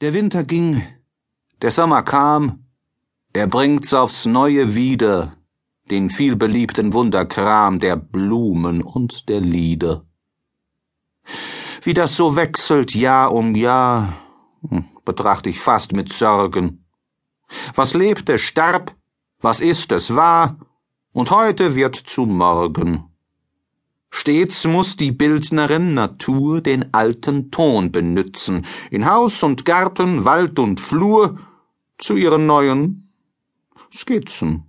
Der Winter ging, der Sommer kam, er bringt's aufs Neue wieder, den vielbeliebten Wunderkram der Blumen und der Lieder. Wie das so wechselt Jahr um Jahr, hm, betracht ich fast mit Sorgen. Was lebte, starb, was ist, es war, und heute wird zu morgen. Stets muss die Bildnerin Natur den alten Ton benützen, in Haus und Garten, Wald und Flur, zu ihren neuen Skizzen.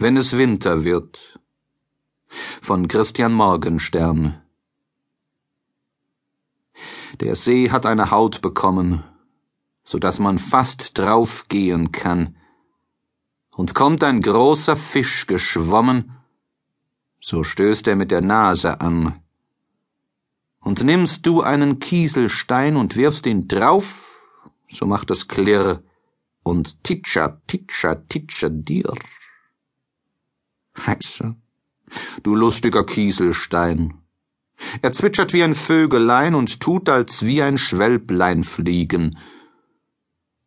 Wenn es Winter wird von Christian Morgenstern Der See hat eine Haut bekommen, so dass man fast draufgehen kann, und kommt ein großer Fisch geschwommen, so stößt er mit der Nase an. Und nimmst du einen Kieselstein und wirfst ihn drauf, so macht es Klirr und titscher, titscher, titscher dir. Heiße, du lustiger Kieselstein. Er zwitschert wie ein Vögelein und tut, als wie ein Schwälblein fliegen.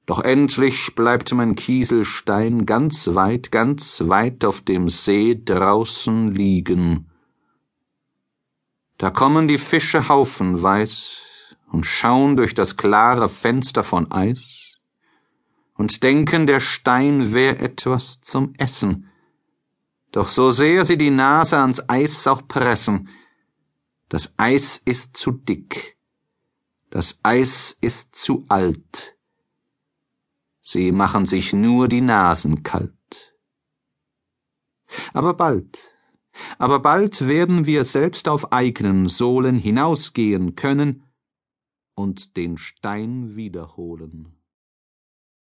Doch endlich bleibt mein Kieselstein ganz weit, ganz weit auf dem See draußen liegen. Da kommen die Fische haufenweis und schauen durch das klare Fenster von Eis und denken, der Stein wär etwas zum Essen doch so sehr sie die Nase ans Eis auch pressen, das Eis ist zu dick, das Eis ist zu alt. Sie machen sich nur die Nasen kalt. Aber bald, aber bald werden wir selbst auf eigenen Sohlen hinausgehen können und den Stein wiederholen.